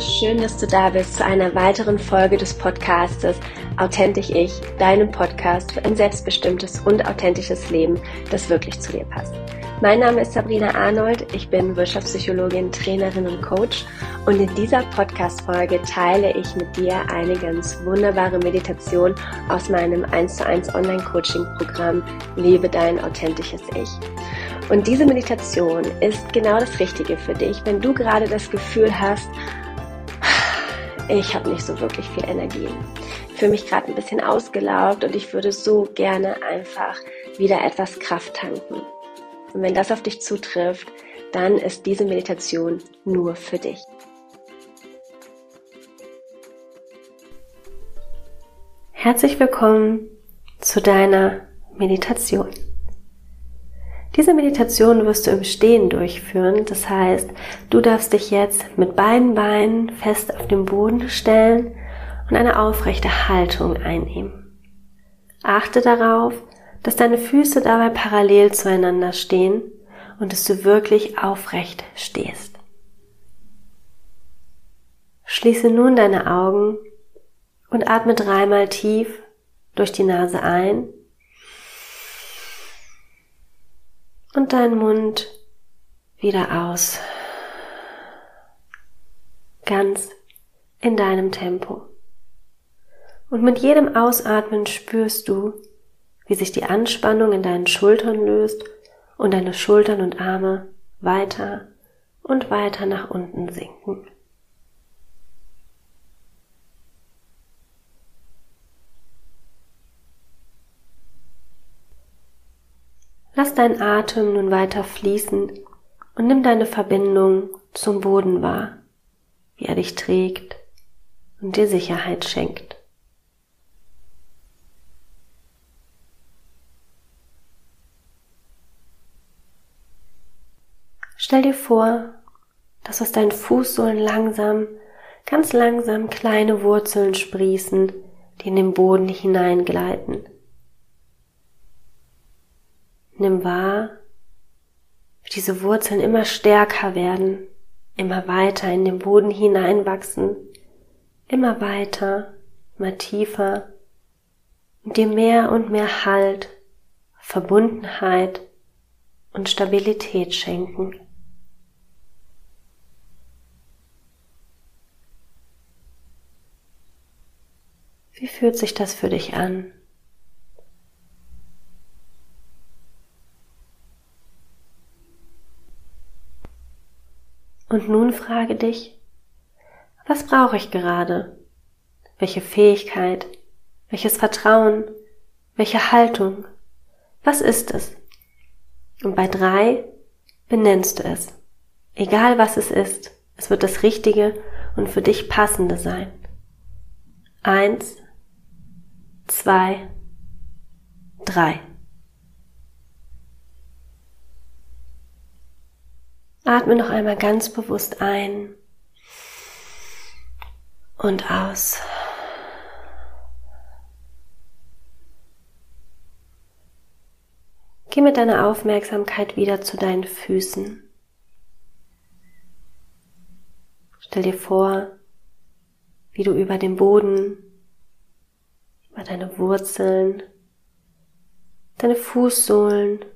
Schön, dass du da bist zu einer weiteren Folge des Podcastes Authentisch Ich, deinem Podcast für ein selbstbestimmtes und authentisches Leben, das wirklich zu dir passt. Mein Name ist Sabrina Arnold, ich bin Wirtschaftspsychologin, Trainerin und Coach und in dieser Podcast-Folge teile ich mit dir eine ganz wunderbare Meditation aus meinem 1 zu 1 Online-Coaching-Programm Lebe dein authentisches Ich. Und diese Meditation ist genau das Richtige für dich, wenn du gerade das Gefühl hast, ich habe nicht so wirklich viel Energie. Ich fühle mich gerade ein bisschen ausgelaugt und ich würde so gerne einfach wieder etwas Kraft tanken. Und wenn das auf dich zutrifft, dann ist diese Meditation nur für dich. Herzlich willkommen zu deiner Meditation. Diese Meditation wirst du im Stehen durchführen. Das heißt, du darfst dich jetzt mit beiden Beinen fest auf den Boden stellen und eine aufrechte Haltung einnehmen. Achte darauf, dass deine Füße dabei parallel zueinander stehen und dass du wirklich aufrecht stehst. Schließe nun deine Augen und atme dreimal tief durch die Nase ein und deinen Mund wieder aus. Ganz in deinem Tempo. Und mit jedem Ausatmen spürst du, wie sich die Anspannung in deinen Schultern löst und deine Schultern und Arme weiter und weiter nach unten sinken. Lass deinen Atem nun weiter fließen und nimm deine Verbindung zum Boden wahr, wie er dich trägt und dir Sicherheit schenkt. Stell dir vor, dass aus deinen Fußsohlen langsam, ganz langsam kleine Wurzeln sprießen, die in den Boden hineingleiten. Nimm wahr, wie diese Wurzeln immer stärker werden, immer weiter in den Boden hineinwachsen, immer weiter, immer tiefer und dir mehr und mehr Halt, Verbundenheit und Stabilität schenken. Wie fühlt sich das für dich an? Und nun frage dich, was brauche ich gerade? Welche Fähigkeit? Welches Vertrauen? Welche Haltung? Was ist es? Und bei drei benennst du es. Egal was es ist, es wird das Richtige und für dich Passende sein. Eins, zwei, drei. Atme noch einmal ganz bewusst ein und aus. Geh mit deiner Aufmerksamkeit wieder zu deinen Füßen. Stell dir vor, wie du über den Boden, über deine Wurzeln, deine Fußsohlen,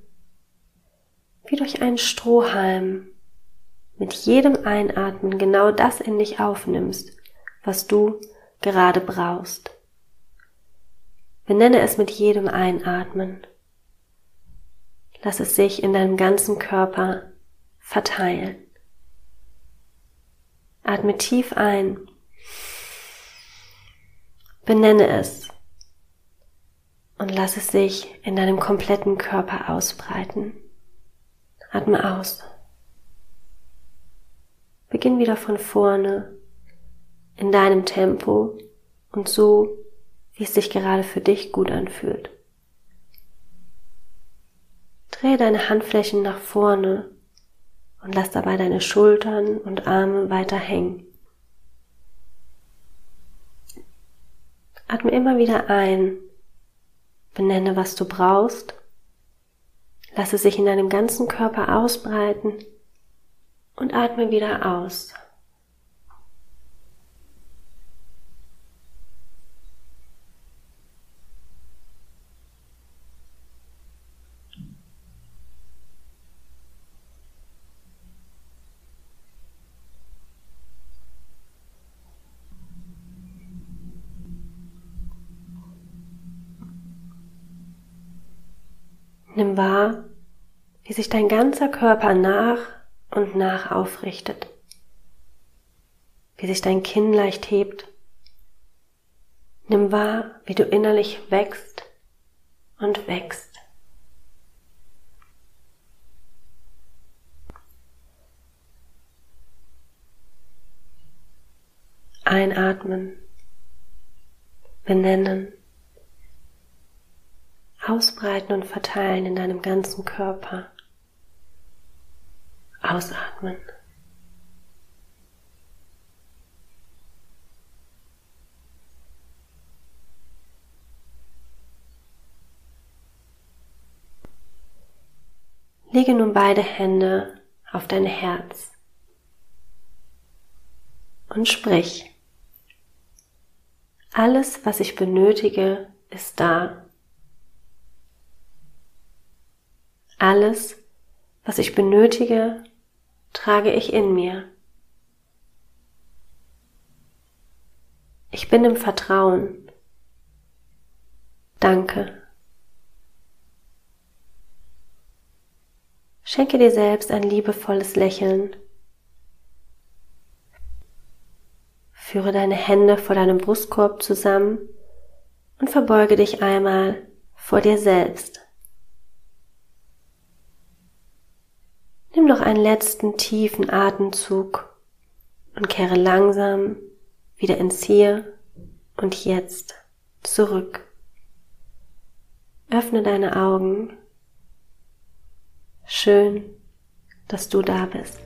wie durch einen Strohhalm mit jedem Einatmen genau das in dich aufnimmst, was du gerade brauchst. Benenne es mit jedem Einatmen. Lass es sich in deinem ganzen Körper verteilen. Atme tief ein. Benenne es und lass es sich in deinem kompletten Körper ausbreiten. Atme aus. Beginn wieder von vorne, in deinem Tempo und so, wie es sich gerade für dich gut anfühlt. Drehe deine Handflächen nach vorne und lass dabei deine Schultern und Arme weiter hängen. Atme immer wieder ein, benenne, was du brauchst, lasse sich in deinem ganzen Körper ausbreiten und atme wieder aus. Nimm wahr, wie sich dein ganzer Körper nach und nach aufrichtet, wie sich dein Kinn leicht hebt. Nimm wahr, wie du innerlich wächst und wächst. Einatmen, benennen, ausbreiten und verteilen in deinem ganzen Körper. Ausatmen. Lege nun beide Hände auf dein Herz und sprich. Alles, was ich benötige, ist da. Alles, was ich benötige, trage ich in mir. Ich bin im Vertrauen. Danke. Schenke dir selbst ein liebevolles Lächeln. Führe deine Hände vor deinem Brustkorb zusammen und verbeuge dich einmal vor dir selbst. Noch einen letzten tiefen Atemzug und kehre langsam wieder ins Hier und Jetzt zurück. Öffne deine Augen. Schön, dass du da bist.